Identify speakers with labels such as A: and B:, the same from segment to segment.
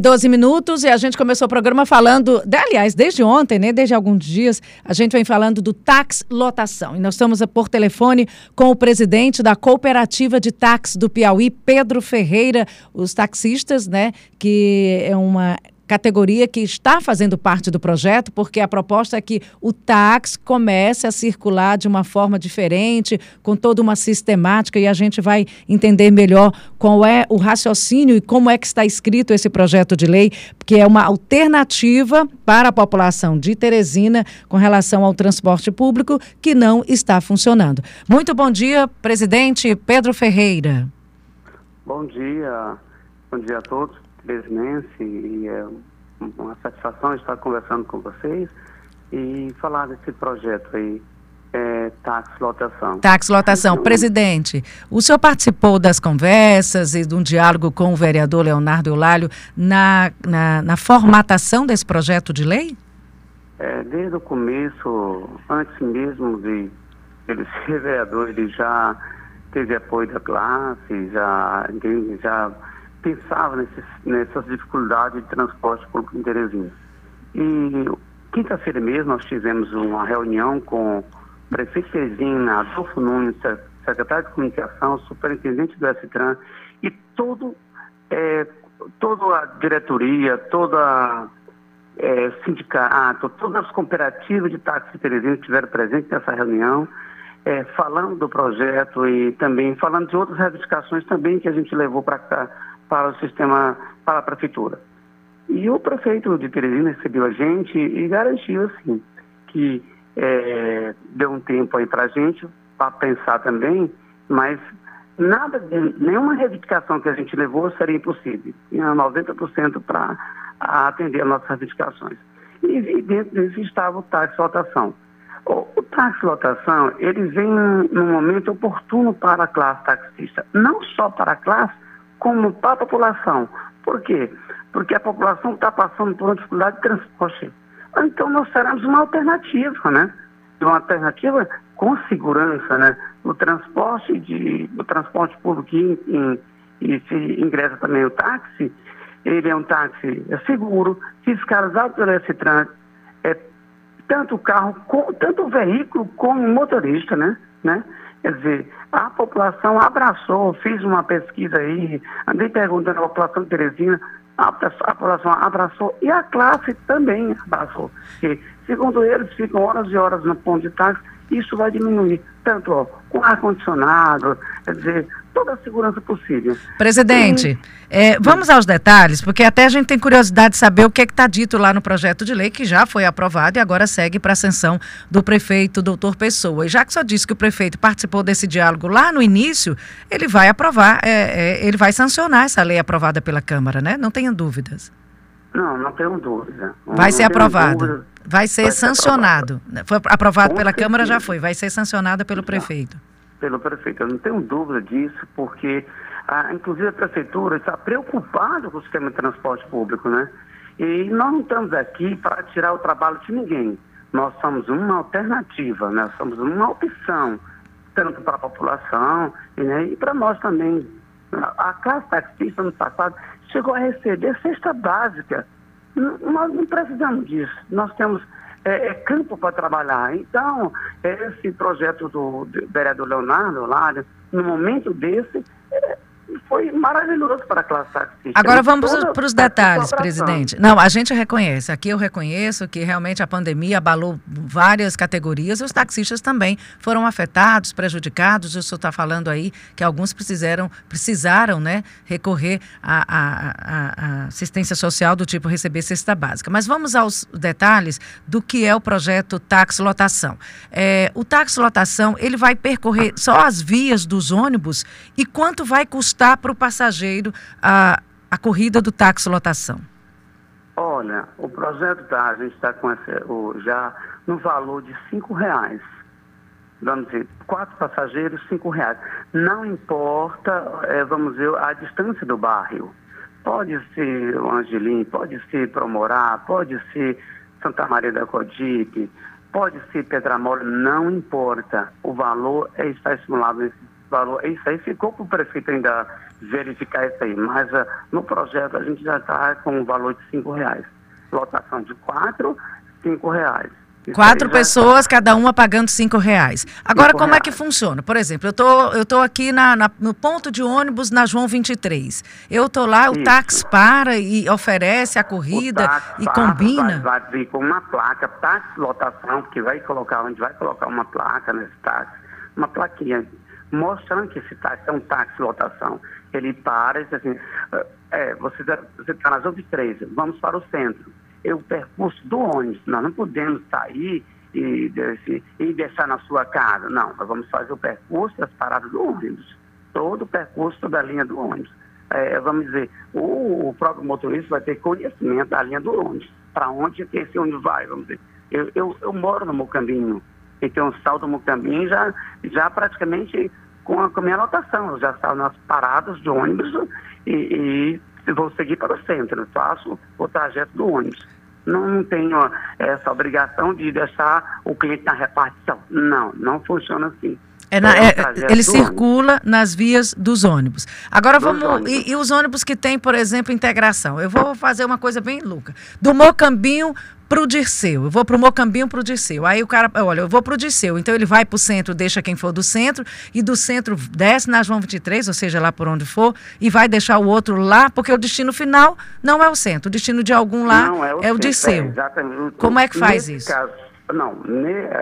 A: 12 minutos e a gente começou o programa falando, aliás, desde ontem, né, desde alguns dias, a gente vem falando do tax lotação. E nós estamos por telefone com o presidente da Cooperativa de Táxi do Piauí, Pedro Ferreira, os taxistas, né, que é uma categoria que está fazendo parte do projeto, porque a proposta é que o táxi comece a circular de uma forma diferente, com toda uma sistemática, e a gente vai entender melhor qual é o raciocínio e como é que está escrito esse projeto de lei, que é uma alternativa para a população de Teresina com relação ao transporte público que não está funcionando. Muito bom dia, presidente Pedro Ferreira.
B: Bom dia, bom dia a todos teresinense e é uma satisfação estar conversando com vocês e falar desse projeto aí, é, Táxi Lotação.
A: Táxi Lotação. Então, Presidente, o senhor participou das conversas e de um diálogo com o vereador Leonardo Eulálio na, na, na formatação desse projeto de lei?
B: É, desde o começo, antes mesmo de ele ser vereador, ele já teve apoio da classe, já, já pensava nessas dificuldades de transporte público em Teresina. E quinta-feira mesmo nós tivemos uma reunião com o prefeito Teresina, Adolfo Nunes, secretário de comunicação, superintendente do STRAN e todo, é, toda a diretoria, toda é, sindicato, todas as cooperativas de táxi de Teresina estiveram presentes nessa reunião, é, falando do projeto e também falando de outras reivindicações também que a gente levou para cá para o sistema, para a prefeitura. E o prefeito de Teresina recebeu a gente e garantiu, assim, que é, deu um tempo aí para a gente, para pensar também, mas nada, nenhuma reivindicação que a gente levou seria impossível. Tinha 90% para atender as nossas reivindicações. E, dentro disso estava o táxi lotação. O, o táxi lotação, ele vem num momento oportuno para a classe taxista, não só para a classe, como para a população. Por quê? Porque a população está passando por uma dificuldade de transporte. Então nós seremos uma alternativa, né? Uma alternativa com segurança, né? O transporte de, o transporte público em, e se ingressa também o táxi, ele é um táxi é seguro, fiscalizado pelo S-Trans, é tanto o carro, tanto o veículo como o motorista, né? né? Quer dizer, a população abraçou, fiz uma pesquisa aí, andei perguntando à população de Teresina, a, a população abraçou e a classe também abraçou. Porque, segundo eles, ficam horas e horas no ponto de táxi, isso vai diminuir, tanto ó, com ar-condicionado, quer dizer, toda a segurança possível.
A: Presidente, é, vamos aos detalhes, porque até a gente tem curiosidade de saber o que é está dito lá no projeto de lei, que já foi aprovado e agora segue para a ascensão do prefeito, doutor Pessoa. E já que só disse que o prefeito participou desse diálogo lá no início, ele vai aprovar, é, é, ele vai sancionar essa lei aprovada pela Câmara, né? Não tenha dúvidas.
B: Não, não tenho dúvida.
A: Vai não ser aprovado. Vai ser vai sancionado. Ser foi aprovado pela certeza. Câmara, já foi. Vai ser sancionado pelo prefeito
B: pelo prefeito. Eu não tenho dúvida disso, porque a, inclusive a prefeitura está preocupada com o sistema de transporte público, né? E nós não estamos aqui para tirar o trabalho de ninguém. Nós somos uma alternativa, né? somos uma opção, tanto para a população né? e para nós também. A classe taxista no passado chegou a receber cesta básica. Nós não precisamos disso. Nós temos é, é campo para trabalhar. Então, esse projeto do, do vereador Leonardo Lário, no momento desse, é, foi maravilhoso para a classe taxista.
A: Agora vamos para os detalhes, presidente. Não, a gente reconhece, aqui eu reconheço que realmente a pandemia abalou várias categorias e os taxistas também foram afetados, prejudicados. O senhor está falando aí que alguns precisaram, precisaram né, recorrer à, assistência social do tipo receber cesta básica. Mas vamos aos detalhes do que é o projeto Táxi Lotação. É, o Táxi Lotação, ele vai percorrer só as vias dos ônibus e quanto vai custar custar para o passageiro a, a corrida do táxi lotação?
B: Olha, o projeto tá, a gente está com o, já no valor de cinco reais. Vamos dizer, quatro passageiros, cinco reais. Não importa, é, vamos dizer, a distância do bairro. Pode ser o Angelim, pode ser Promorá, pode ser Santa Maria da Codipe, pode ser Pedramol, não importa. O valor é, está estimulado nesse valor. Isso aí ficou para o prefeito ainda verificar isso aí. Mas uh, no projeto a gente já está com um valor de cinco reais. Lotação de quatro, cinco reais.
A: Quatro pessoas, tá. cada uma pagando cinco reais. Agora, cinco como reais. é que funciona? Por exemplo, eu tô, eu tô aqui na, na, no ponto de ônibus na João 23. Eu tô lá, o táxi para e oferece a corrida e combina.
B: Vai, vai vir com uma placa, táxi lotação, que vai colocar, a gente vai colocar uma placa nesse táxi, uma plaquinha mostrando que esse táxi é um táxi lotação. Ele para e diz assim, é, você está na João 23, vamos para o centro é o percurso do ônibus. Nós não podemos sair e, e deixar na sua casa. Não, nós vamos fazer o percurso das paradas do ônibus. Todo o percurso da linha do ônibus. É, vamos dizer, o, o, próprio motorista vai ter conhecimento da linha do ônibus. Para onde esse ônibus vai, vamos dizer. Eu, eu, eu moro no Mocambinho. Então, salto do Mocambinho já, já praticamente com a, com a minha anotação. Eu já estava nas paradas de ônibus e, e vou seguir para o centro, faço o trajeto do ônibus. Não, não tenho essa obrigação de deixar o cliente na repartição. Não, não funciona assim.
A: É na, é, ele circula ônibus. nas vias dos ônibus. Agora vamos. Ônibus. E, e, os ônibus que tem, por exemplo, integração? Eu vou fazer uma coisa bem louca. Do Mocambinho para o Dirceu. Eu vou para o Mocambinho para o Dirceu. Aí o cara, olha, eu vou para o Dirceu. Então ele vai para o centro, deixa quem for do centro, e do centro desce na João 23, ou seja, lá por onde for, e vai deixar o outro lá, porque o destino final não é o centro. O destino de algum lá não, é o, é o Dirceu. É, exatamente. Como é que faz Nesse isso?
B: Caso, não,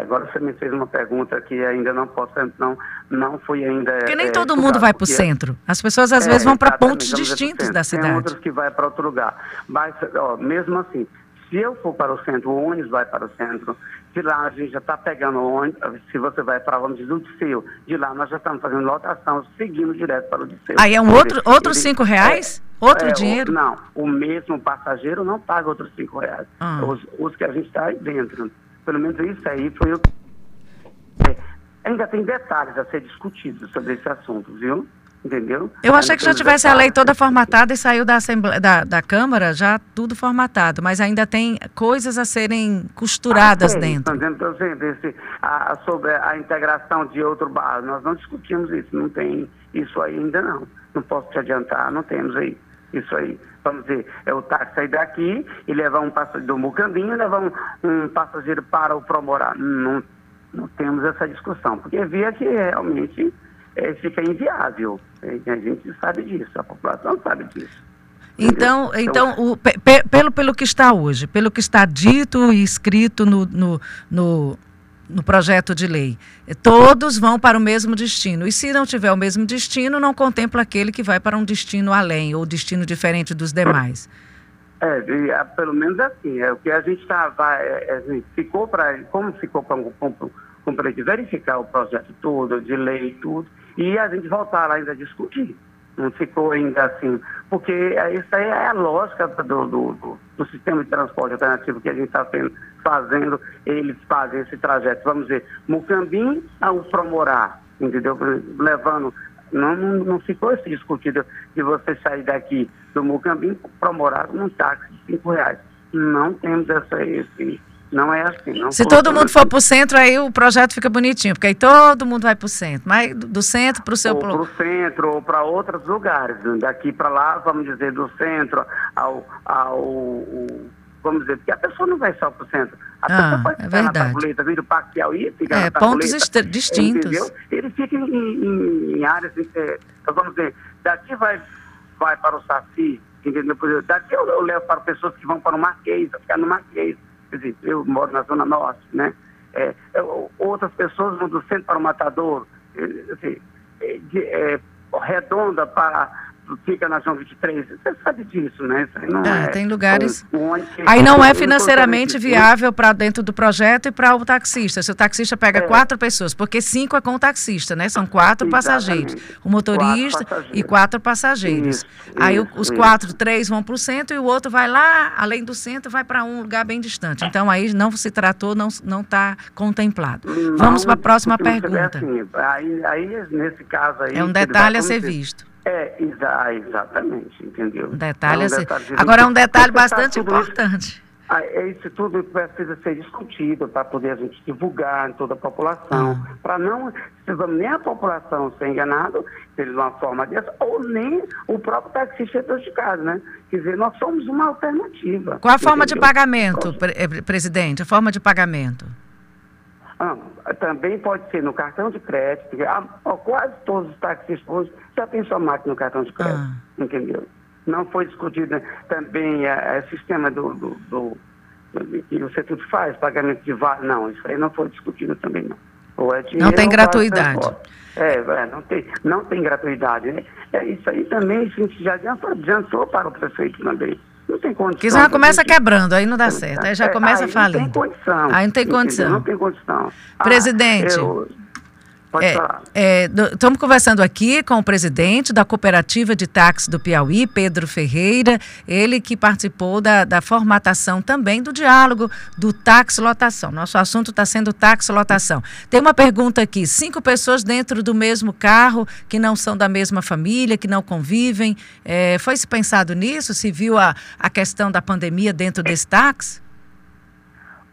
B: agora você me fez uma pergunta que ainda não posso, não, não fui ainda.
A: Porque nem é, todo mundo vai para o centro. As pessoas às é, vezes vão para pontos distintos da cidade. Tem
B: outros que vai para outro lugar. Mas, ó, mesmo assim, se eu for para o centro, o ônibus vai para o centro. De lá a gente já está pegando o ônibus. Se você vai para o ônibus do Disseu, de lá nós já estamos fazendo lotação, seguindo direto para o Disseu.
A: Aí é um outro, outros cinco reais? É, outro é, dinheiro?
B: O, não, o mesmo passageiro não paga outros cinco reais. Ah. Os, os, que a gente está aí dentro. Pelo menos isso aí foi o. É, ainda tem detalhes a ser discutidos sobre esse assunto, viu? Entendeu?
A: Eu achei que já tivesse a lei toda formatada e saiu da, Assembleia, da, da Câmara já tudo formatado, mas ainda tem coisas a serem costuradas ah, dentro.
B: Então, esse, a, sobre a integração de outro bairro, nós não discutimos isso, não tem isso ainda não. Não posso te adiantar, não temos aí isso aí. Vamos dizer, é o táxi sair daqui e levar um passageiro do Mucambinho e levar um, um passageiro para o Promorá. Não, não temos essa discussão, porque via que realmente é, fica inviável. A gente sabe disso, a população sabe disso.
A: Então, então, então o, pe, pelo, pelo que está hoje, pelo que está dito e escrito no, no, no, no, projeto de lei, todos vão para o mesmo destino. E se não tiver o mesmo destino, não contempla aquele que vai para um destino além ou destino diferente dos demais.
B: É, é pelo menos assim. É o que a gente está. É, é, ficou para. Como ficou para para verificar o projeto todo, de lei e tudo e a gente voltar lá ainda a discutir. Não ficou ainda assim, porque isso aí é a lógica do, do, do, do sistema de transporte alternativo que a gente está fazendo, eles fazem esse trajeto, vamos dizer, Mucambim ao Promorá, entendeu? Levando, não, não ficou esse discutido de você sair daqui do Mucambim para Morar num táxi de cinco reais. Não temos essa, esse, não é assim. Não
A: Se todo mundo for para o centro, aí o projeto fica bonitinho, porque aí todo mundo vai para o centro. Mas do centro para o seu...
B: Para o centro ou para outros lugares. Daqui para lá, vamos dizer, do centro ao, ao... Vamos dizer, porque a pessoa não vai só para o centro. A
A: ah, pessoa pode é ficar verdade. na
B: tabuleta, vir do Parque Piauí, fica
A: é, na
B: pontos
A: distintos.
B: Entendeu? Ele fica em, em, em áreas, é, vamos dizer, daqui vai, vai para o Saci, entendeu? Daqui eu, eu levo para pessoas que vão para o Marquês, ficar no Marquês quer dizer, eu moro na Zona Norte, né? É, é outras pessoas vão do centro para o Matador, é, assim, é, redonda para fica na João 23. Você sabe disso, né?
A: É, é, tem lugares. Um, um aí não é financeiramente viável para dentro do projeto e para o taxista. Se o taxista pega é. quatro pessoas, porque cinco é com o taxista, né? São quatro Exatamente. passageiros. O motorista quatro passageiros. e quatro passageiros. Isso, aí isso, os quatro, três vão para o centro e o outro vai lá, além do centro, vai para um lugar bem distante. Então aí não se tratou, não está contemplado. Não, Vamos para a próxima pergunta.
B: Assim, aí, aí, nesse caso aí.
A: É um detalhe a ser visto.
B: É, exa exatamente, entendeu?
A: Um detalhe, é um assim. detalhe Agora é um detalhe bastante importante.
B: Ah, é isso tudo precisa ser discutido para poder a gente divulgar em toda a população, ah. para não nem a população ser enganada de uma forma dessa, ou nem o próprio taxista prejudicado, né? Quer dizer, nós somos uma alternativa.
A: Qual a forma entendeu? de pagamento, pre presidente? A forma de pagamento?
B: Ah, também pode ser no cartão de crédito, ah, quase todos os taxistas hoje já têm sua máquina no cartão de crédito, ah. entendeu? Não foi discutido também o é, sistema do, do, do, do, que você tudo faz, pagamento de vale, não, isso aí não foi discutido também não.
A: É dinheiro, não tem gratuidade.
B: É, é, não, tem, não tem gratuidade. Né? É, isso aí também a gente já adiantou, adiantou para o prefeito também. Não tem condição.
A: Que já começa gente... quebrando, aí não dá certo. Aí já é, começa aí falindo. Não
B: tem condição.
A: Aí não tem condição.
B: Não tem condição.
A: Presidente. Ah, eu, Pode é, falar. É, estamos conversando aqui com o presidente da Cooperativa de Táxi do Piauí, Pedro Ferreira, ele que participou da, da formatação também do diálogo do táxi lotação. Nosso assunto está sendo táxi lotação. Tem uma pergunta aqui: cinco pessoas dentro do mesmo carro que não são da mesma família, que não convivem. É, foi se pensado nisso? Se viu a, a questão da pandemia dentro desse táxi?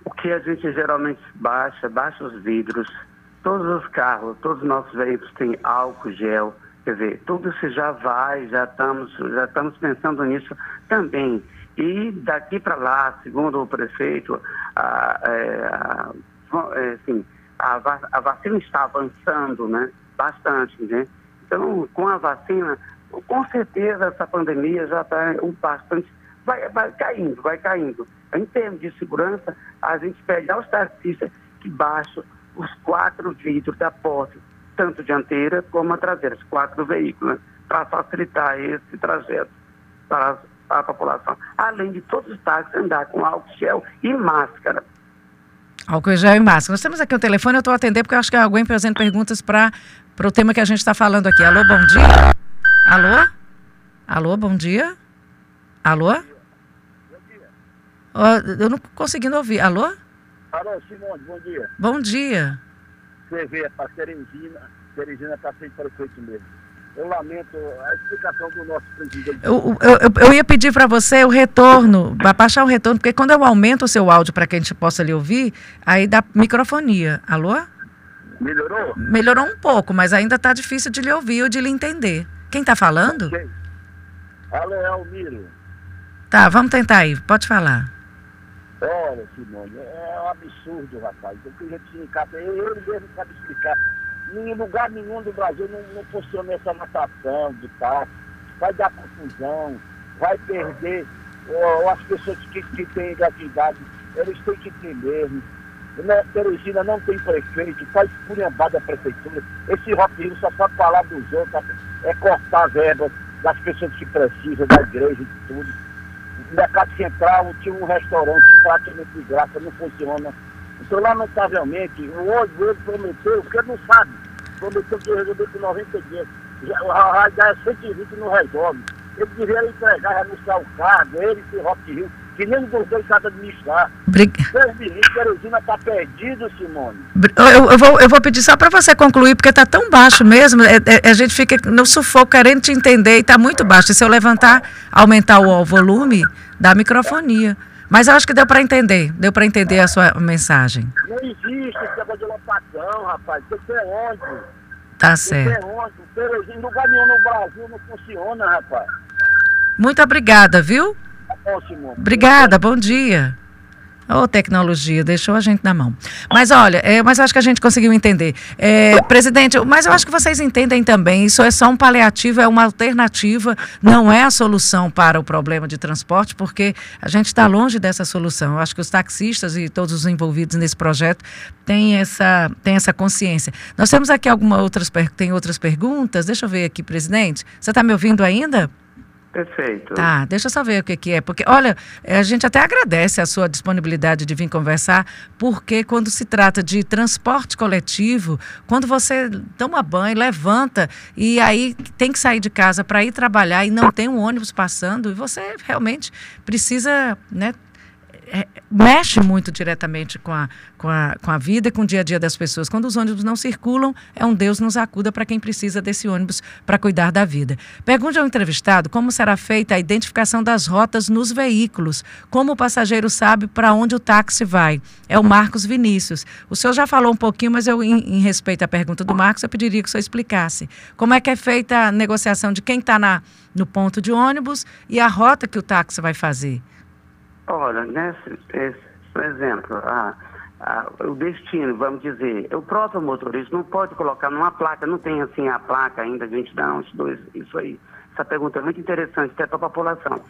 B: O que a gente geralmente baixa, baixa os vidros todos os carros, todos os nossos veículos têm álcool gel, quer dizer, tudo isso já vai, já estamos, já estamos pensando nisso também. E daqui para lá, segundo o prefeito, a, é, a, é, assim, a, a, vacina está avançando né, bastante. Né? Então, com a vacina, com certeza essa pandemia já está bastante. Vai, vai caindo, vai caindo. Em termos de segurança, a gente pede aos taxistas que baixam os quatro vidros da porta, tanto dianteira como a traseira, os quatro veículos, né, para facilitar esse trajeto para a, população. Além de todos os táxis andar com álcool gel e máscara.
A: Álcool gel e máscara. Nós temos aqui o telefone, eu estou atendendo porque eu acho que alguém fazendo perguntas para o tema que a gente está falando aqui. Alô, bom dia. Alô? Alô, bom dia. Alô? Bom dia. Oh, eu não conseguindo ouvir. Alô?
C: Alô, Simone, bom dia.
A: Bom dia.
C: Você vê, para Teresina, Teresina está sem prefeito mesmo. Eu lamento a explicação do nosso presidente.
A: Eu, eu, eu ia pedir para você o retorno, para baixar o retorno, porque quando eu aumento o seu áudio para que a gente possa lhe ouvir, aí dá microfonia. Alô?
C: Melhorou?
A: Melhorou um pouco, mas ainda está difícil de lhe ouvir ou de lhe entender. Quem está falando? Okay.
C: Alô, é o Miro.
A: Tá, vamos tentar aí, pode falar.
C: Olha, Simone, é um absurdo, rapaz. O que a gente encapa, eu, eu mesmo sabe explicar. Em lugar nenhum do Brasil não, não funciona essa natação de táxi. Vai dar confusão, vai perder. Ou, as pessoas que, que têm gratuidade, eles têm que ter mesmo. Né, Teresina não tem prefeito, faz esculhambada a prefeitura. Esse Rock só sabe falar dos outros, é cortar verbas das pessoas que precisam, da igreja e tudo Mercado Central tinha um restaurante praticamente de graça, não funciona. Então, lamentavelmente, o hoje ele prometeu, porque ele não sabe, prometeu que ia resolver com 90 dias. Já, já é 120 não resolve. Ele deveria entregar, renunciar o cargo, ele e Rock Rio, que nem dois sabem administrar. Obrigado. Teresina está perdido, Simone.
A: Eu, eu, vou, eu vou pedir só para você concluir, porque está tão baixo mesmo. É, é, a gente fica no sufoco querendo te entender e está muito baixo. E se eu levantar, aumentar o, o volume, da microfonia. Mas eu acho que deu para entender, deu para entender a sua mensagem.
C: Não existe esse de lotação, rapaz. Você é onde?
A: Tá certo.
C: Você é onde? Lugar nenhum no Brasil não funciona, rapaz.
A: Muito obrigada, viu?
C: Simone.
A: Obrigada, bom dia. Ô, oh, tecnologia, deixou a gente na mão. Mas olha, é, mas acho que a gente conseguiu entender. É, presidente, mas eu acho que vocês entendem também, isso é só um paliativo, é uma alternativa, não é a solução para o problema de transporte, porque a gente está longe dessa solução. Eu acho que os taxistas e todos os envolvidos nesse projeto têm essa, têm essa consciência. Nós temos aqui algumas outras, tem outras perguntas. Deixa eu ver aqui, presidente. Você está me ouvindo ainda?
B: Perfeito.
A: Tá, deixa eu só ver o que, que é. Porque, olha, a gente até agradece a sua disponibilidade de vir conversar, porque quando se trata de transporte coletivo, quando você toma banho, levanta e aí tem que sair de casa para ir trabalhar e não tem um ônibus passando, e você realmente precisa né, é, mexe muito diretamente com a, com, a, com a vida e com o dia a dia das pessoas. Quando os ônibus não circulam, é um Deus nos acuda para quem precisa desse ônibus para cuidar da vida. Pergunte ao entrevistado como será feita a identificação das rotas nos veículos, como o passageiro sabe para onde o táxi vai. É o Marcos Vinícius. O senhor já falou um pouquinho, mas eu, em, em respeito à pergunta do Marcos, eu pediria que o senhor explicasse. Como é que é feita a negociação de quem está no ponto de ônibus e a rota que o táxi vai fazer?
B: Olha, nesse, esse, por exemplo, a, a, o destino, vamos dizer, o próprio motorista não pode colocar numa placa, não tem assim a placa ainda, 20 não, dois, isso aí. Essa pergunta é muito interessante até para a população.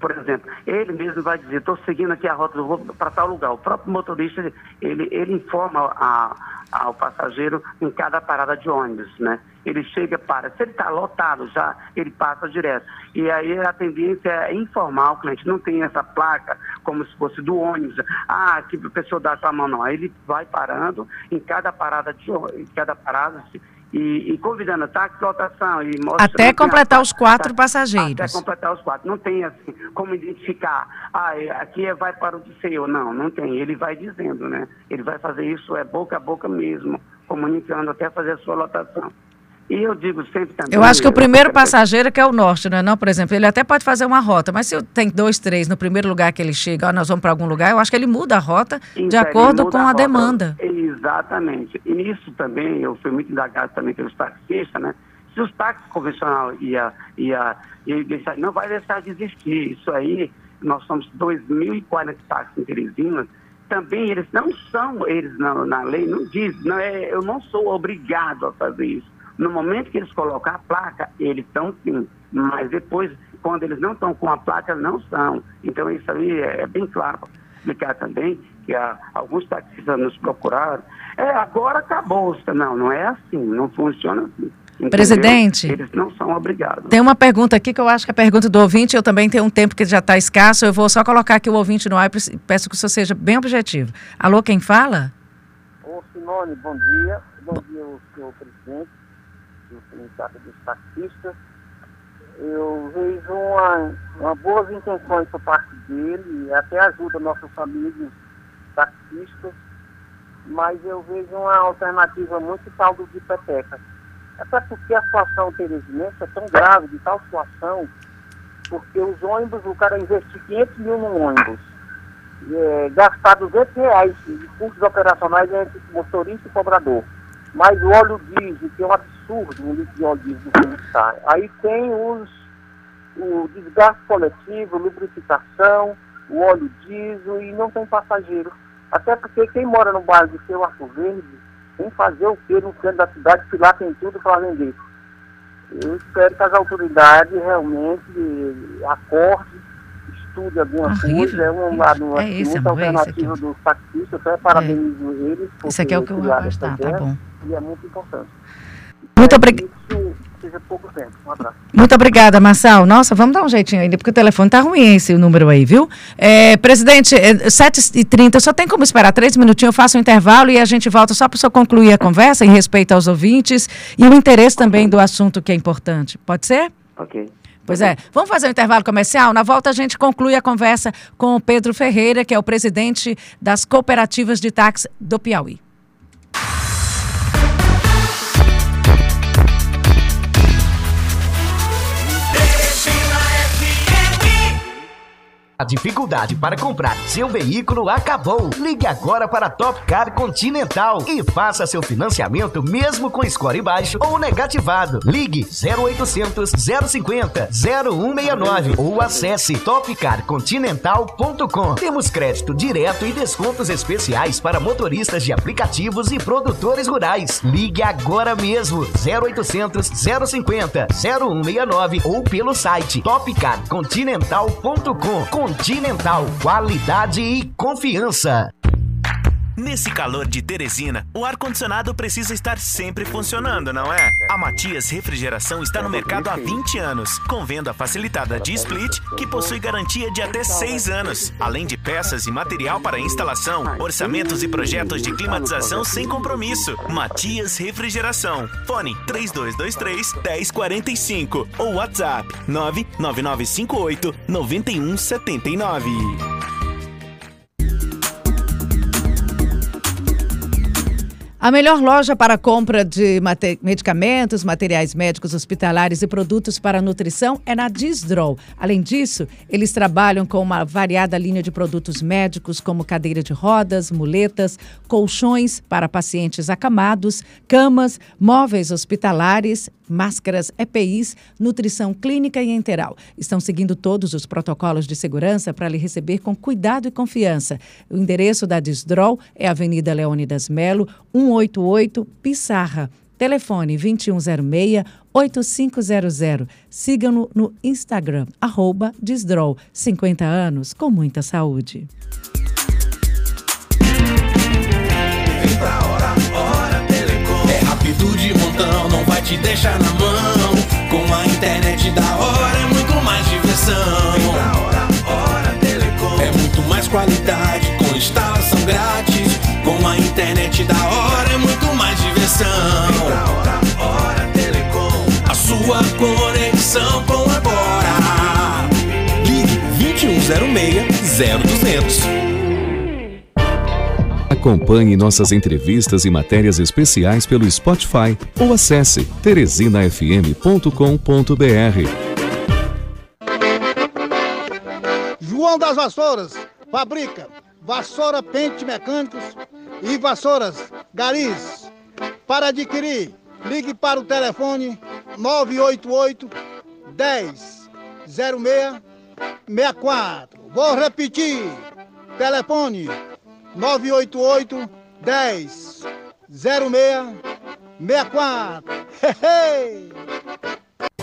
B: Por exemplo, ele mesmo vai dizer, estou seguindo aqui a rota, vou para tal lugar. O próprio motorista, ele, ele informa a, ao passageiro em cada parada de ônibus, né? Ele chega para, se ele está lotado já, ele passa direto. E aí a tendência é informar o cliente, não tem essa placa como se fosse do ônibus. Ah, que a pessoa dá com a mão, não. Aí ele vai parando em cada parada de em cada parada, e, e convidando a táxi, lotação. E
A: até completar os quatro passageiros.
B: Até completar os quatro. Não tem assim como identificar, ah, é, aqui é, vai para o Disseu. Não, não tem. Ele vai dizendo, né? Ele vai fazer isso é boca a boca mesmo, comunicando até fazer a sua lotação. E eu digo sempre também.
A: Eu acho que o primeiro passageiro que é o norte, não é? Não, por exemplo, ele até pode fazer uma rota, mas se tem dois, três no primeiro lugar que ele chega, ó, nós vamos para algum lugar, eu acho que ele muda a rota Isso, de acordo com a, a demanda.
B: Exatamente. E nisso também, eu fui muito indagado também pelos taxistas, né? Se os táxis convencionais ia, ia, ia deixar, não vai deixar de existir. Isso aí, nós somos 2.040 táxis em Teresina, também eles não são, eles na, na lei não diz, não é, eu não sou obrigado a fazer isso. No momento que eles colocam a placa, eles estão sim, mas depois, quando eles não estão com a placa, não são. Então isso aí é, é bem claro para explicar também, que há, alguns taxistas nos procuraram. É, agora acabou. Não, não é assim, não funciona assim.
A: Entendeu? Presidente.
B: Eles não são obrigados.
A: Tem uma pergunta aqui que eu acho que é a pergunta do ouvinte. Eu também tenho um tempo que já está escasso. Eu vou só colocar aqui o ouvinte no ar e peço que o senhor seja bem objetivo. Alô, quem fala?
D: Ô, Simone, bom dia. Bom dia, senhor presidente Sindicato dos Taxistas. Eu vejo uma, uma boas intenções por parte dele, até ajuda nossos amigos taxistas, mas eu vejo uma alternativa muito saldo de peteca. Até porque a situação teresinense é tão grave, de tal situação, porque os ônibus, o cara investe 500 mil num ônibus, é, gastar 200 reais de custos operacionais entre motorista e cobrador. Mas o óleo diesel, que é um absurdo, o litro de óleo diesel que sai. Aí tem os, o desgaste coletivo, lubrificação, o óleo diesel e não tem passageiro. Até porque quem mora no bairro de Seu Arco Verde tem fazer o quê no centro da cidade, que lá tem tudo para vender. Eu espero que as autoridades realmente acordem, estudem alguma Horrível. coisa. É um lado é esse, muita alternativa dos taxistas, até parabenizo é. eles.
A: Isso aqui é o que eu vou gostar, tá bom.
D: E é muito importante.
A: Muito obrigada. Um Muito obrigada, Marçal. Nossa, vamos dar um jeitinho ainda, porque o telefone tá ruim esse número aí, viu? É, presidente, é, 7h30, só tem como esperar três minutinhos, eu faço um intervalo e a gente volta só para o senhor concluir a conversa em respeito aos ouvintes e o interesse também do assunto que é importante. Pode ser?
B: Ok.
A: Pois é. Vamos fazer um intervalo comercial? Na volta a gente conclui a conversa com o Pedro Ferreira, que é o presidente das cooperativas de táxi do Piauí.
E: A dificuldade para comprar seu veículo acabou. Ligue agora para Top Car Continental e faça seu financiamento mesmo com score baixo ou negativado. Ligue 0800 050 0169 ou acesse topcarcontinental.com. Temos crédito direto e descontos especiais para motoristas de aplicativos e produtores rurais. Ligue agora mesmo 0800 050 0169 ou pelo site topcarcontinental.com Continental, qualidade e confiança.
F: Nesse calor de Teresina, o ar-condicionado precisa estar sempre funcionando, não é? A Matias Refrigeração está no mercado há 20 anos, com venda facilitada de split, que possui garantia de até 6 anos, além de peças e material para instalação, orçamentos e projetos de climatização sem compromisso. Matias Refrigeração. Fone 3223 1045 ou WhatsApp 99958 9179.
A: A melhor loja para compra de medicamentos, materiais médicos hospitalares e produtos para nutrição é na Disdrow. Além disso, eles trabalham com uma variada linha de produtos médicos, como cadeira de rodas, muletas, colchões para pacientes acamados, camas, móveis hospitalares, máscaras EPIs, nutrição clínica e enteral. Estão seguindo todos os protocolos de segurança para lhe receber com cuidado e confiança. O endereço da Disdrow é Avenida Leônidas Melo, 188 Pissarra. Telefone 2106-8500. Siga-no no Instagram, arroba Desdraw. 50 anos com muita saúde.
G: Te deixar na mão. Com a internet da hora é muito mais diversão. Hora, hora Telecom. É muito mais qualidade com instalação grátis. Com a internet da hora é muito mais diversão. Hora, hora, Telecom. A sua conexão com agora. Ligue 2106-0200.
H: Acompanhe nossas entrevistas e matérias especiais pelo Spotify ou acesse teresinafm.com.br.
I: João das Vassouras fabrica vassoura pente mecânicos e vassouras garis. Para adquirir, ligue para o telefone 988 10 06 64. Vou repetir. Telefone 988 10 06 64.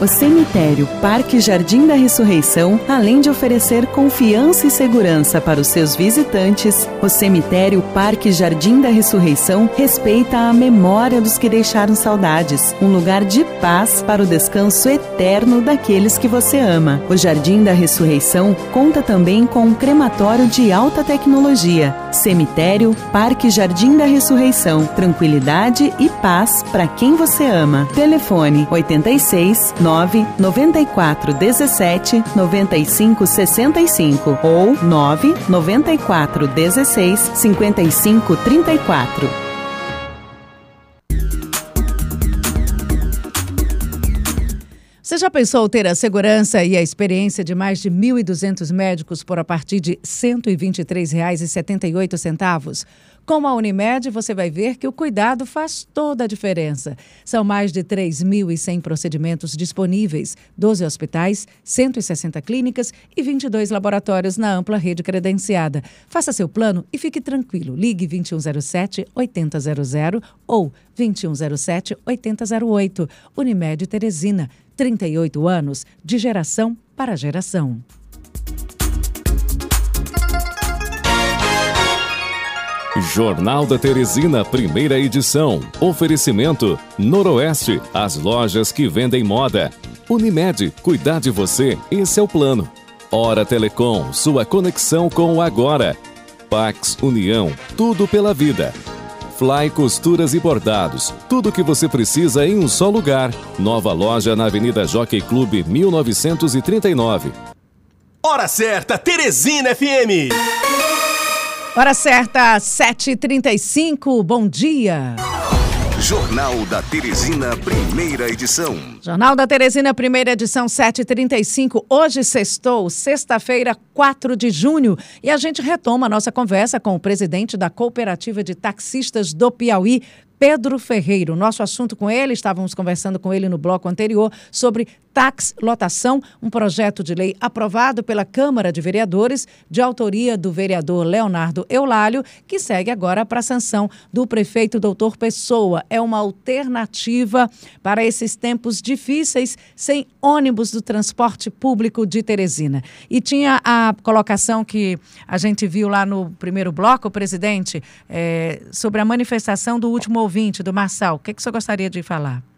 J: O cemitério Parque Jardim da Ressurreição, além de oferecer confiança e segurança para os seus visitantes, o cemitério Parque Jardim da Ressurreição respeita a memória dos que deixaram saudades, um lugar de paz para o descanso eterno daqueles que você ama. O Jardim da Ressurreição conta também com um crematório de alta tecnologia. Cemitério Parque Jardim da Ressurreição, tranquilidade e paz para quem você ama. Telefone 86 9 94 17 95 65 ou 9 94 16 55 34.
A: Você já pensou ter a segurança e a experiência de mais de 1.200 médicos por a partir de R$ 123,78? Com a Unimed, você vai ver que o cuidado faz toda a diferença. São mais de 3.100 procedimentos disponíveis, 12 hospitais, 160 clínicas e 22 laboratórios na ampla rede credenciada. Faça seu plano e fique tranquilo. Ligue 2107-8000 ou 2107-8008. Unimed Teresina, 38 anos, de geração para geração.
H: Jornal da Teresina, primeira edição. Oferecimento: Noroeste, as lojas que vendem moda. Unimed, cuidar de você, esse é o plano. Hora Telecom, sua conexão com o agora. Pax União, tudo pela vida. Fly Costuras e Bordados, tudo o que você precisa em um só lugar. Nova loja na Avenida Jockey Clube 1939.
K: Hora certa, Teresina FM.
A: Hora certa, 7h35. Bom dia.
K: Jornal da Teresina, primeira edição.
A: Jornal da Teresina, primeira edição, 7h35. Hoje sextou, sexta-feira, 4 de junho. E a gente retoma a nossa conversa com o presidente da Cooperativa de Taxistas do Piauí, Pedro Ferreiro. Nosso assunto com ele, estávamos conversando com ele no bloco anterior sobre tax lotação, um projeto de lei aprovado pela Câmara de Vereadores, de autoria do vereador Leonardo Eulálio, que segue agora para a sanção do prefeito doutor Pessoa. É uma alternativa para esses tempos difíceis, sem ônibus do transporte público de Teresina. E tinha a colocação que a gente viu lá no primeiro bloco, presidente, é, sobre a manifestação do último ouvinte, do Marçal. O que, que o senhor gostaria de falar?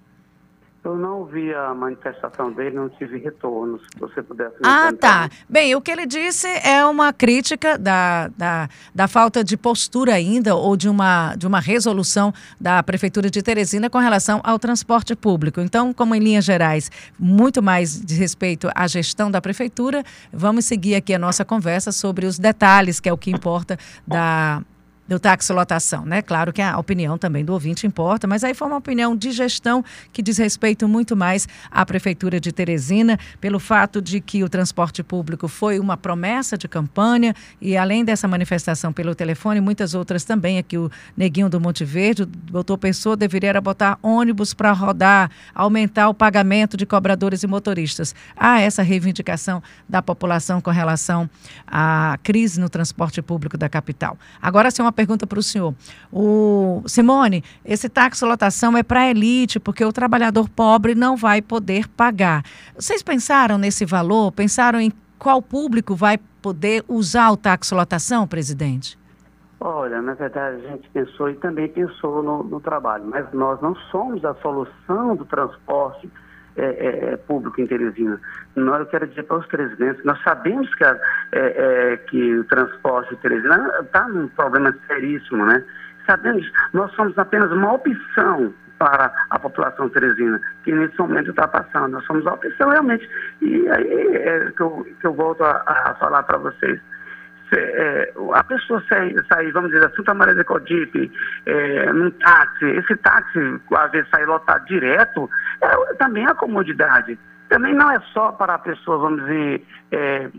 B: Eu não ouvi a manifestação dele, não tive retorno. Se você pudesse.
A: Ah, tá. Bem, o que ele disse é uma crítica da, da, da, falta de postura ainda ou de uma, de uma resolução da Prefeitura de Teresina com relação ao transporte público. Então, como em linhas gerais, muito mais de respeito à gestão da Prefeitura, vamos seguir aqui a nossa conversa sobre os detalhes, que é o que importa da do táxi lotação, né? Claro que a opinião também do ouvinte importa, mas aí foi uma opinião de gestão que diz respeito muito mais à Prefeitura de Teresina, pelo fato de que o transporte público foi uma promessa de campanha e além dessa manifestação pelo telefone, muitas outras também, aqui o Neguinho do Monte Verde, doutor Pessoa deveria botar ônibus para rodar, aumentar o pagamento de cobradores e motoristas. Há essa reivindicação da população com relação à crise no transporte público da capital. Agora, sim, uma pergunta para o senhor. O Simone, esse táxi lotação é para elite, porque o trabalhador pobre não vai poder pagar. Vocês pensaram nesse valor? Pensaram em qual público vai poder usar o táxi lotação, presidente?
B: Olha, na verdade a gente pensou e também pensou no, no trabalho, mas nós não somos a solução do transporte é, é, é público em Teresina. Nós, eu quero dizer para os presidentes, nós sabemos que, a, é, é que o transporte em Teresina está num problema seríssimo, né? Sabemos, nós somos apenas uma opção para a população teresina, que nesse momento está passando. Nós somos a opção realmente. E aí é que eu, que eu volto a, a falar para vocês é, a pessoa sair, sair, vamos dizer, da Santa Maria de Codipe, é, num táxi, esse táxi, às vezes, sair lotado direto, é, também é comodidade. Também não é só para a pessoa, vamos dizer, é,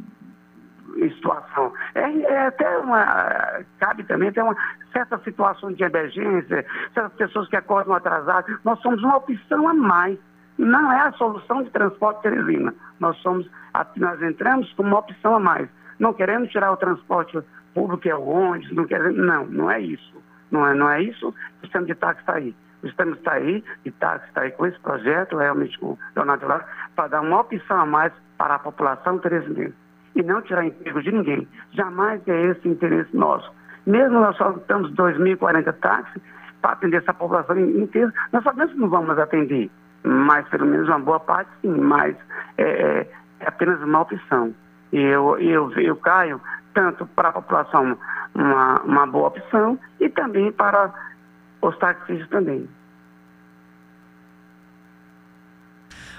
B: em situação. É, é, até uma. Cabe também até uma certa situação de emergência, certas pessoas que acordam atrasadas. Nós somos uma opção a mais. Não é a solução de transporte Teresina. Nós somos, nós entramos como uma opção a mais. Não querendo tirar o transporte público e o ônibus, não querendo, não, não é isso. Não é, não é isso, o sistema de táxi está aí. O sistema está aí, de táxi está aí com esse projeto, realmente com o Leonardo Lara, para dar uma opção a mais para a população teresinense. E não tirar emprego de ninguém. Jamais é esse o interesse nosso. Mesmo nós só estamos 2.040 táxis para atender essa população inteira, nós sabemos que não vamos atender. Mas pelo menos uma boa parte sim, mas é, é, é apenas uma opção. E eu, eu, eu caio tanto para a população uma, uma boa opção e também para os taxistas também.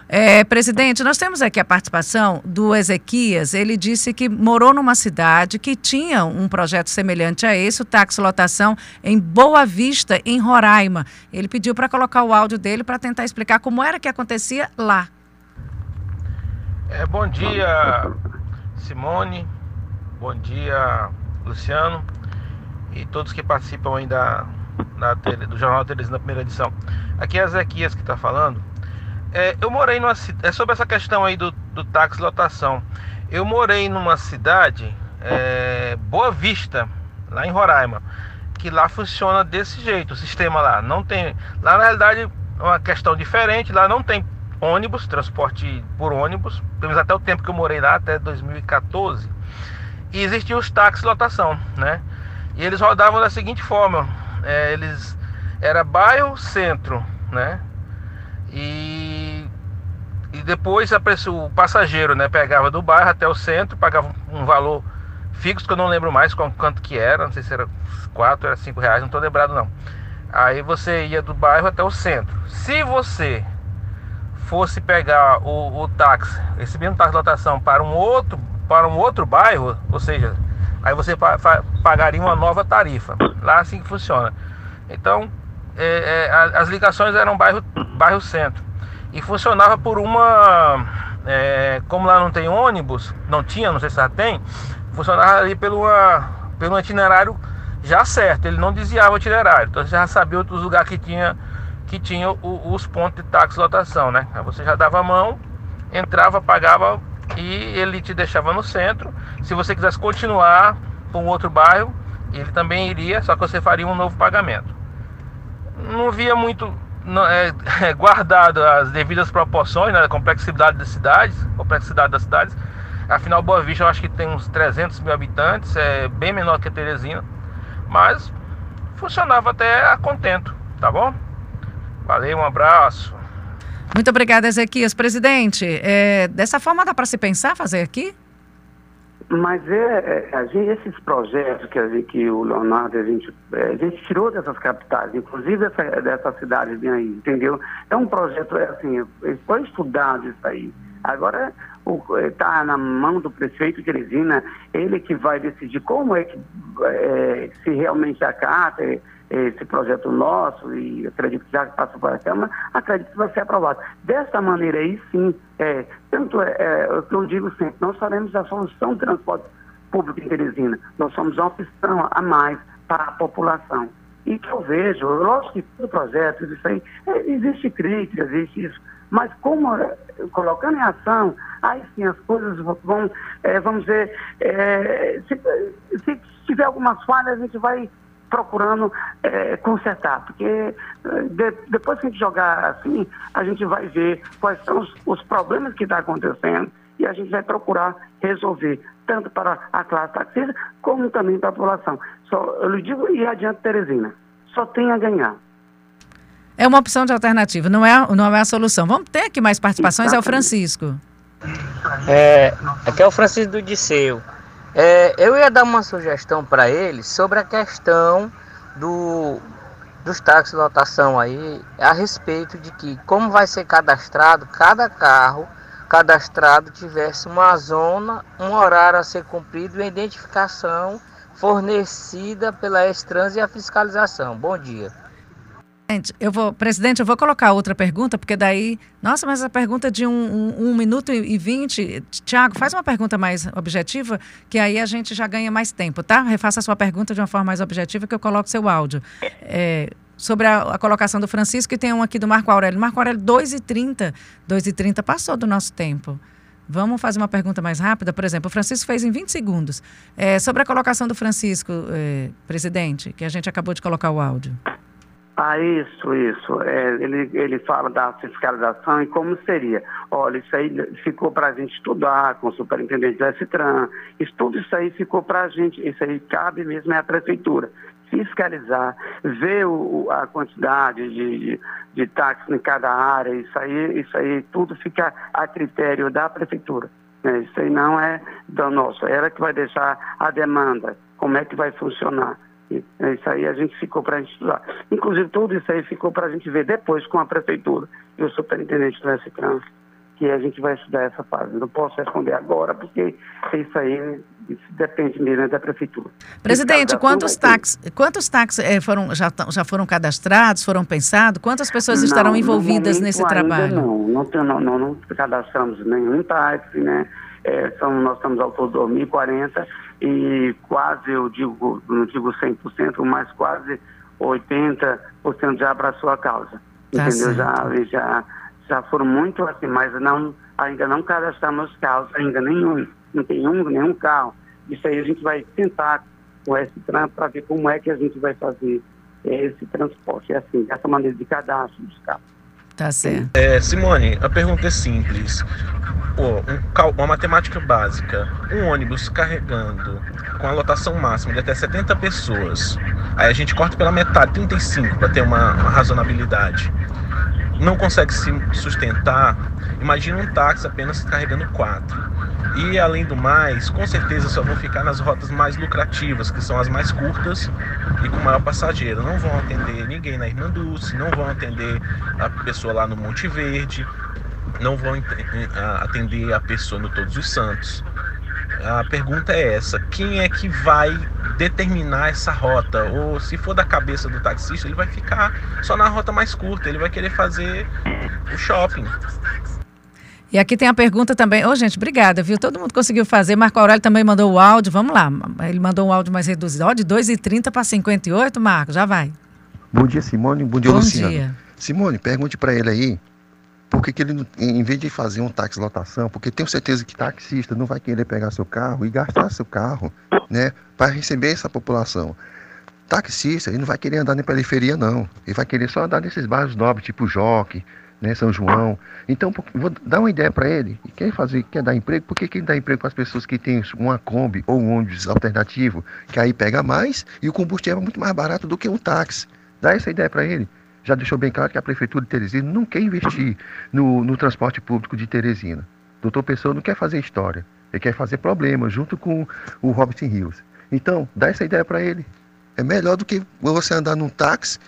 A: É, presidente, nós temos aqui a participação do Ezequias. Ele disse que morou numa cidade que tinha um projeto semelhante a esse, o táxi lotação, em Boa Vista, em Roraima. Ele pediu para colocar o áudio dele para tentar explicar como era que acontecia lá.
L: É, bom dia, Simone, bom dia, Luciano e todos que participam aí da, do Jornal Teresina primeira edição. Aqui é Ezequias que está falando. É, eu morei numa é sobre essa questão aí do, do táxi lotação. Eu morei numa cidade, é, Boa Vista, lá em Roraima, que lá funciona desse jeito, o sistema lá. Não tem. Lá na realidade é uma questão diferente, lá não tem ônibus, transporte por ônibus, pelo menos até o tempo que eu morei lá, até 2014. E existiam os táxis lotação, né? E eles rodavam da seguinte forma: é, eles era bairro centro, né? E, e depois a o passageiro, né, pegava do bairro até o centro, pagava um valor fixo que eu não lembro mais quanto que era, não sei se era 4, era 5 reais, não estou lembrado não. Aí você ia do bairro até o centro. Se você fosse pegar o, o táxi, esse mesmo táxi de lotação para um outro para um outro bairro, ou seja, aí você pa, pa, pagaria uma nova tarifa. Lá assim que funciona. Então, é, é, as ligações eram bairro, bairro centro e funcionava por uma, é, como lá não tem ônibus, não tinha, não sei se já tem, funcionava ali pelo, pelo itinerário já certo. Ele não desviava o itinerário, então você já sabia outros lugares que tinha que tinha o, os pontos de táxi lotação, né? Aí você já dava a mão, entrava, pagava e ele te deixava no centro. Se você quisesse continuar para um outro bairro, ele também iria, só que você faria um novo pagamento. Não via muito não, é, é, guardado as devidas proporções, né, a complexidade das cidades, complexidade das cidades. Afinal, Boa Vista eu acho que tem uns 300 mil habitantes, é bem menor que Teresina, mas funcionava até a contento, tá bom? Valeu, um abraço.
A: Muito obrigada, Ezequias. Presidente, é, dessa forma dá para se pensar fazer aqui?
B: Mas é, é gente, esses projetos que, a gente, que o Leonardo, a gente, é, a gente tirou dessas capitais, inclusive essa, dessas cidades bem aí, entendeu? É um projeto, é assim, foi estudado isso aí. Agora, está na mão do prefeito de Teresina, ele que vai decidir como é que é, se realmente acata esse projeto nosso, e acredito que já passou para a Câmara, acredito que vai ser aprovado. Dessa maneira aí, sim, é, tanto é, é, o que eu digo sempre, nós faremos a solução do transporte público em Teresina. Nós somos uma opção a mais para a população. E que eu vejo, lógico que todo projeto, isso aí, é, existe crítica, existe isso, mas como é, colocando em ação, aí sim as coisas vão, é, vamos dizer, é, se, se, tiver algumas falhas, a gente vai procurando é, consertar, porque é, de, depois que a gente jogar assim, a gente vai ver quais são os, os problemas que estão tá acontecendo e a gente vai procurar resolver, tanto para a classe taxista, como também para a população. Só, eu lhe digo e adiante, Teresina, só tem a ganhar.
A: É uma opção de alternativa, não é, não é a solução. Vamos ter aqui mais participações, Exatamente. é o Francisco.
M: É, aqui é o Francisco do Disseu. É, eu ia dar uma sugestão para ele sobre a questão do, dos táxis lotação aí, a respeito de que, como vai ser cadastrado, cada carro cadastrado tivesse uma zona, um horário a ser cumprido e a identificação fornecida pela Estrans e a fiscalização. Bom dia.
A: Eu vou, presidente, eu vou colocar outra pergunta, porque daí. Nossa, mas a pergunta de um, um, um minuto e vinte. Tiago, faz uma pergunta mais objetiva, que aí a gente já ganha mais tempo, tá? Refaça a sua pergunta de uma forma mais objetiva, que eu coloco seu áudio. É, sobre a, a, colocação do Francisco, e tem um aqui do Marco Aurélio. Marco Aurélio, 2h30. 2h30 passou do nosso tempo. Vamos fazer uma pergunta mais rápida? Por exemplo, o Francisco fez em 20 segundos. É, sobre a colocação do Francisco, é, presidente, que a gente acabou de colocar o áudio.
B: Ah, isso, isso. É, ele, ele fala da fiscalização e como seria. Olha, isso aí ficou para a gente estudar com o superintendente do STRAN. Isso, tudo isso aí ficou para a gente. Isso aí cabe mesmo é a prefeitura. Fiscalizar, ver o, a quantidade de, de, de táxis em cada área. Isso aí, isso aí tudo fica a critério da prefeitura. Né? Isso aí não é do nosso. Ela que vai deixar a demanda. Como é que vai funcionar? É isso aí a gente ficou para a gente estudar. Inclusive, tudo isso aí ficou para a gente ver depois com a prefeitura e o superintendente do SCRAN, que a gente vai estudar essa fase. Não posso responder agora, porque isso aí isso depende mesmo da prefeitura.
A: Presidente, quantos táxis, quantos táxis é, foram, já, já foram cadastrados, foram pensados? Quantas pessoas não, estarão envolvidas nesse trabalho?
B: Não, não, não, não, não cadastramos nenhum táxi, né? É, são, nós estamos ao todo 2040 e quase, eu digo, não digo 100%, mas quase 80% já abraçou a causa. Tá entendeu? Já, já, já foram muito assim, mas não, ainda não cadastramos causas, ainda nenhum, não tem um, nenhum carro. Isso aí a gente vai tentar com esse trânsito para ver como é que a gente vai fazer esse transporte. Assim, dessa maneira de cadastro dos carros.
A: Tá certo.
L: É, Simone, a pergunta é simples. Pô, um, uma matemática básica. Um ônibus carregando com a lotação máxima de até 70 pessoas. Aí a gente corta pela metade, 35, para ter uma, uma razonabilidade. Não consegue se sustentar. Imagina um táxi apenas carregando quatro. E além do mais, com certeza só vão ficar nas rotas mais lucrativas, que são as mais curtas e com maior passageiro. Não vão atender ninguém na Irmã Dulce, não vão atender a pessoa lá no Monte Verde, não vão atender a pessoa no Todos os Santos. A pergunta é essa: quem é que vai determinar essa rota? Ou se for da cabeça do taxista, ele vai ficar só na rota mais curta, ele vai querer fazer o shopping.
A: E aqui tem a pergunta também. Ô, oh, gente, obrigada, viu? Todo mundo conseguiu fazer. Marco Aurélio também mandou o áudio. Vamos lá. Ele mandou um áudio mais reduzido. Ó, de 2h30 para 58, Marco, já vai.
N: Bom dia, Simone. Bom dia, Bom Luciano. Dia. Simone, pergunte para ele aí por que, que ele, em vez de fazer um táxi lotação, porque tenho certeza que taxista não vai querer pegar seu carro e gastar seu carro, né, para receber essa população. Taxista, ele não vai querer andar na periferia, não. Ele vai querer só andar nesses bairros nobres, tipo Joque, né, São João. Então, vou dar uma ideia para ele. Quer fazer, quer dar emprego? Por que, que ele dá emprego para as pessoas que têm uma Kombi ou um ônibus alternativo, que aí pega mais e o combustível é muito mais barato do que um táxi? Dá essa ideia para ele. Já deixou bem claro que a Prefeitura de Teresina não quer investir no, no transporte público de Teresina. Doutor Pessoa não quer fazer história. Ele quer fazer problema junto com o Robert Rios. Então, dá essa ideia para ele. É melhor do que você andar num táxi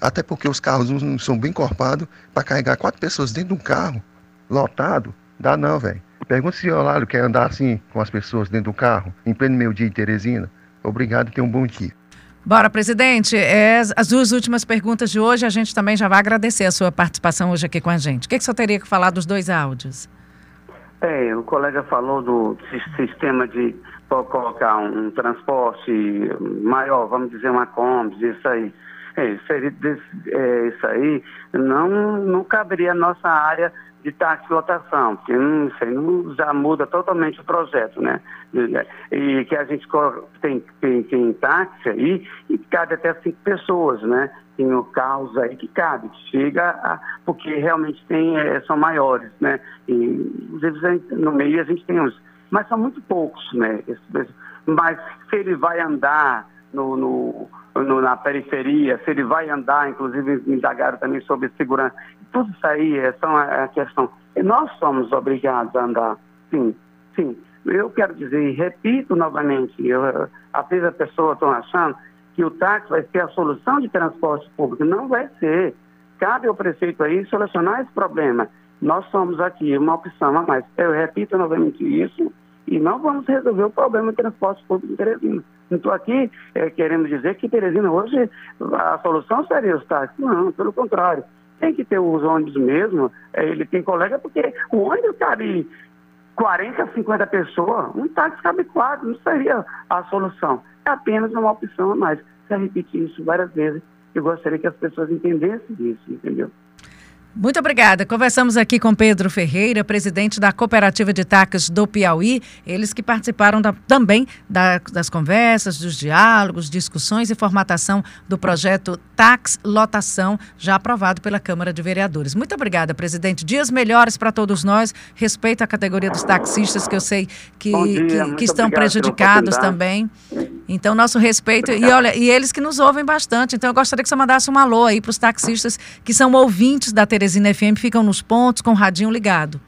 N: até porque os carros não são bem encorpados para carregar quatro pessoas dentro de um carro lotado. Dá não, velho. Pergunta se o Eulário quer andar assim com as pessoas dentro do carro, em pleno meio dia em Teresina. Obrigado e tenha um bom dia.
A: Bora, presidente. É, as duas últimas perguntas de hoje, a gente também já vai agradecer a sua participação hoje aqui com a gente. O que, que senhor teria que falar dos dois áudios?
B: É, o colega falou do sistema de colocar um, transporte maior, vamos dizer uma Kombi, isso aí. É, seria, é, isso aí não, não caberia a nossa área de táxi lotação, porque não, já muda totalmente o projeto, né? E que a gente tem, tem, tem táxi aí e cabe até cinco pessoas, né? Tem carros aí que cabe, que chega a, porque realmente tem, é, são maiores, né? E no meio a gente tem uns, mas são muito poucos, né? Mas se ele vai andar no, no, no, na periferia, se ele vai andar, inclusive me indagaram também sobre segurança. Tudo isso aí é só a questão. E nós somos obrigados a andar, sim, sim. Eu quero dizer, repito novamente, eu, às vezes a pessoa está achando que o táxi vai ser a solução de transporte público. Não vai ser. Cabe ao prefeito aí solucionar esse problema. Nós somos aqui uma opção a mais. Eu repito novamente isso e não vamos resolver o problema do transporte público em Teresina. Estou aqui é, querendo dizer que Teresina hoje a solução seria os táxis. Não, pelo contrário. Tem que ter os ônibus mesmo. É, ele tem colega porque o ônibus cabe 40, 50 pessoas, um táxi cabe quatro, não seria a solução. É apenas uma opção a mais. Eu repetir isso várias vezes, eu gostaria que as pessoas entendessem isso, entendeu?
A: Muito obrigada. Conversamos aqui com Pedro Ferreira, presidente da Cooperativa de Táxis do Piauí. Eles que participaram da, também da, das conversas, dos diálogos, discussões e formatação do projeto Tax Lotação, já aprovado pela Câmara de Vereadores. Muito obrigada, presidente. Dias melhores para todos nós. Respeito à categoria dos taxistas, que eu sei que, que, que, estão prejudicados também. Então, nosso respeito. E olha, e eles que nos ouvem bastante. Então, eu gostaria que você mandasse um alô aí para os taxistas que são ouvintes da Teresina FM, ficam nos pontos com o radinho ligado.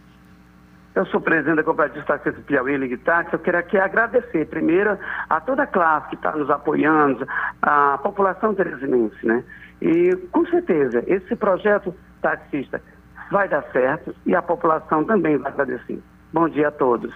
B: Eu sou presidente da Cooperativa Taxista Piauí Ligue Táxi. Eu quero aqui agradecer, primeiro, a toda a classe que está nos apoiando, a população teresinense, né? E, com certeza, esse projeto taxista vai dar certo e a população também vai agradecer. Bom dia a todos.